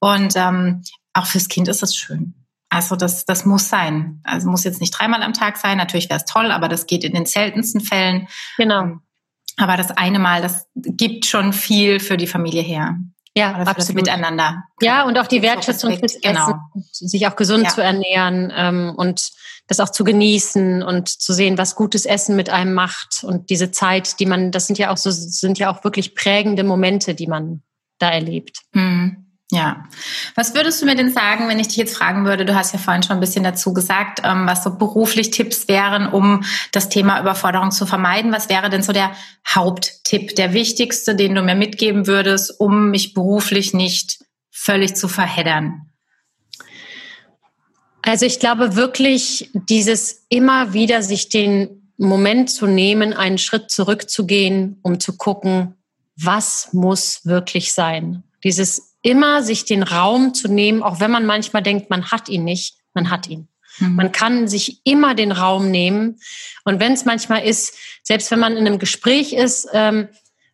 Und ähm, auch fürs Kind ist es schön. Also das, das muss sein. Also muss jetzt nicht dreimal am Tag sein. Natürlich wäre es toll, aber das geht in den seltensten Fällen. Genau. Aber das eine Mal, das gibt schon viel für die Familie her. Ja, absolut. miteinander. Ja, und auch die Wertschätzung fürs genau. Essen, sich auch gesund ja. zu ernähren ähm, und das auch zu genießen und zu sehen, was gutes Essen mit einem macht und diese Zeit, die man, das sind ja auch so, sind ja auch wirklich prägende Momente, die man da erlebt. Mhm. Ja. Was würdest du mir denn sagen, wenn ich dich jetzt fragen würde, du hast ja vorhin schon ein bisschen dazu gesagt, ähm, was so beruflich Tipps wären, um das Thema Überforderung zu vermeiden. Was wäre denn so der Haupttipp, der wichtigste, den du mir mitgeben würdest, um mich beruflich nicht völlig zu verheddern? Also ich glaube wirklich, dieses immer wieder sich den Moment zu nehmen, einen Schritt zurückzugehen, um zu gucken, was muss wirklich sein. Dieses immer sich den Raum zu nehmen, auch wenn man manchmal denkt, man hat ihn nicht, man hat ihn. Mhm. Man kann sich immer den Raum nehmen. Und wenn es manchmal ist, selbst wenn man in einem Gespräch ist, ähm,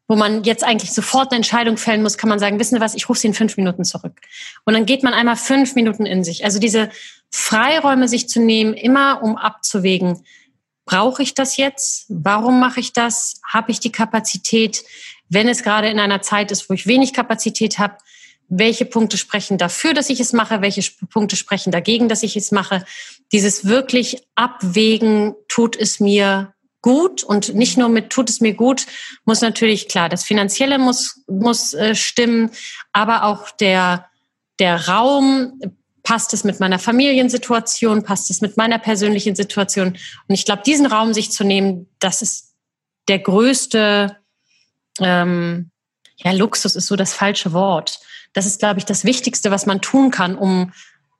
wo man jetzt eigentlich sofort eine Entscheidung fällen muss, kann man sagen, wissen Sie was, ich rufe Sie in fünf Minuten zurück. Und dann geht man einmal fünf Minuten in sich. Also diese Freiräume sich zu nehmen, immer um abzuwägen, brauche ich das jetzt? Warum mache ich das? Habe ich die Kapazität? Wenn es gerade in einer Zeit ist, wo ich wenig Kapazität habe, welche Punkte sprechen dafür, dass ich es mache, welche Punkte sprechen dagegen, dass ich es mache. Dieses wirklich Abwägen, tut es mir gut und nicht nur mit tut es mir gut, muss natürlich klar, das Finanzielle muss, muss äh, stimmen, aber auch der, der Raum, passt es mit meiner Familiensituation, passt es mit meiner persönlichen Situation. Und ich glaube, diesen Raum sich zu nehmen, das ist der größte, ähm, ja, Luxus ist so das falsche Wort. Das ist, glaube ich, das Wichtigste, was man tun kann, um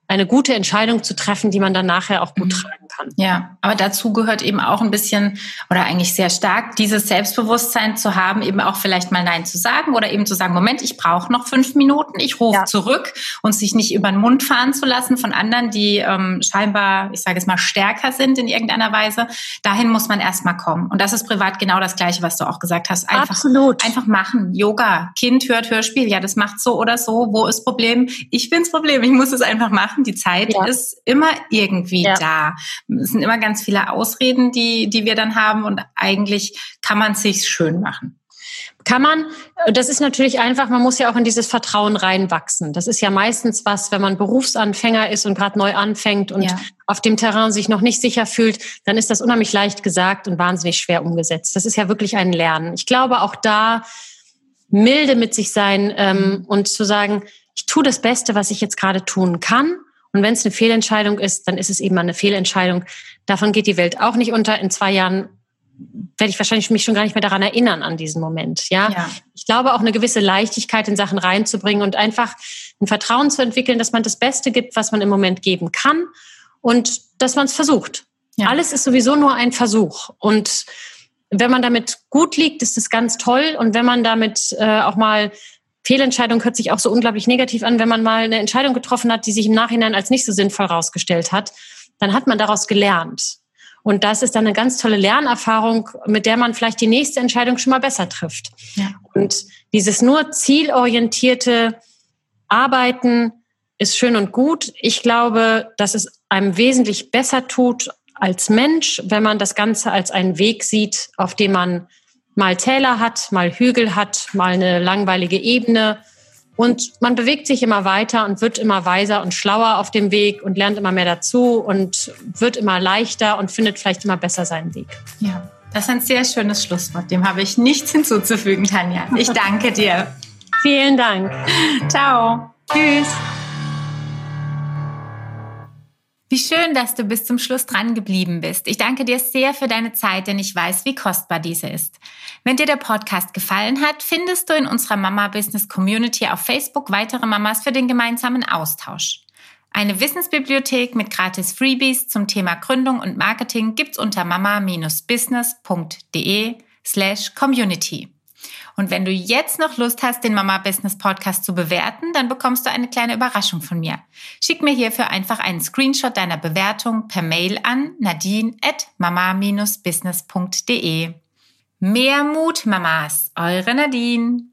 eine gute Entscheidung zu treffen, die man dann nachher auch gut mhm. tragen kann. Ja, aber dazu gehört eben auch ein bisschen oder eigentlich sehr stark dieses Selbstbewusstsein zu haben, eben auch vielleicht mal Nein zu sagen oder eben zu sagen, Moment, ich brauche noch fünf Minuten, ich rufe ja. zurück und sich nicht über den Mund fahren zu lassen von anderen, die ähm, scheinbar, ich sage es mal, stärker sind in irgendeiner Weise. Dahin muss man erstmal kommen. Und das ist privat genau das Gleiche, was du auch gesagt hast. Einfach, Absolut. Einfach machen. Yoga, Kind hört Hörspiel, ja, das macht so oder so. Wo ist Problem? Ich bin's Problem. Ich muss es einfach machen. Die Zeit ja. ist immer irgendwie ja. da. Es sind immer ganz viele Ausreden, die, die wir dann haben und eigentlich kann man es sich schön machen. Kann man, das ist natürlich einfach, man muss ja auch in dieses Vertrauen reinwachsen. Das ist ja meistens was, wenn man Berufsanfänger ist und gerade neu anfängt und ja. auf dem Terrain sich noch nicht sicher fühlt, dann ist das unheimlich leicht gesagt und wahnsinnig schwer umgesetzt. Das ist ja wirklich ein Lernen. Ich glaube auch da milde mit sich sein ähm, und zu sagen, ich tue das Beste, was ich jetzt gerade tun kann. Und wenn es eine Fehlentscheidung ist, dann ist es eben eine Fehlentscheidung. Davon geht die Welt auch nicht unter. In zwei Jahren werde ich wahrscheinlich mich schon gar nicht mehr daran erinnern an diesen Moment. Ja? ja? ich glaube auch eine gewisse Leichtigkeit in Sachen reinzubringen und einfach ein Vertrauen zu entwickeln, dass man das Beste gibt, was man im Moment geben kann und dass man es versucht. Ja. Alles ist sowieso nur ein Versuch und wenn man damit gut liegt, ist es ganz toll und wenn man damit äh, auch mal Fehlentscheidung hört sich auch so unglaublich negativ an, wenn man mal eine Entscheidung getroffen hat, die sich im Nachhinein als nicht so sinnvoll rausgestellt hat, dann hat man daraus gelernt. Und das ist dann eine ganz tolle Lernerfahrung, mit der man vielleicht die nächste Entscheidung schon mal besser trifft. Ja. Und dieses nur zielorientierte Arbeiten ist schön und gut. Ich glaube, dass es einem wesentlich besser tut als Mensch, wenn man das Ganze als einen Weg sieht, auf dem man mal Täler hat, mal Hügel hat, mal eine langweilige Ebene und man bewegt sich immer weiter und wird immer weiser und schlauer auf dem Weg und lernt immer mehr dazu und wird immer leichter und findet vielleicht immer besser seinen Weg. Ja, das ist ein sehr schönes Schlusswort. Dem habe ich nichts hinzuzufügen, Tanja. Ich danke dir. Vielen Dank. Ciao. Tschüss. Wie schön, dass du bis zum Schluss dran geblieben bist. Ich danke dir sehr für deine Zeit, denn ich weiß, wie kostbar diese ist. Wenn dir der Podcast gefallen hat, findest du in unserer Mama Business Community auf Facebook weitere Mamas für den gemeinsamen Austausch. Eine Wissensbibliothek mit gratis Freebies zum Thema Gründung und Marketing gibt's unter mama-business.de slash community. Und wenn du jetzt noch Lust hast, den Mama Business Podcast zu bewerten, dann bekommst du eine kleine Überraschung von mir. Schick mir hierfür einfach einen Screenshot deiner Bewertung per Mail an nadine at mama-business.de. Mehr Mut, Mamas, eure Nadine.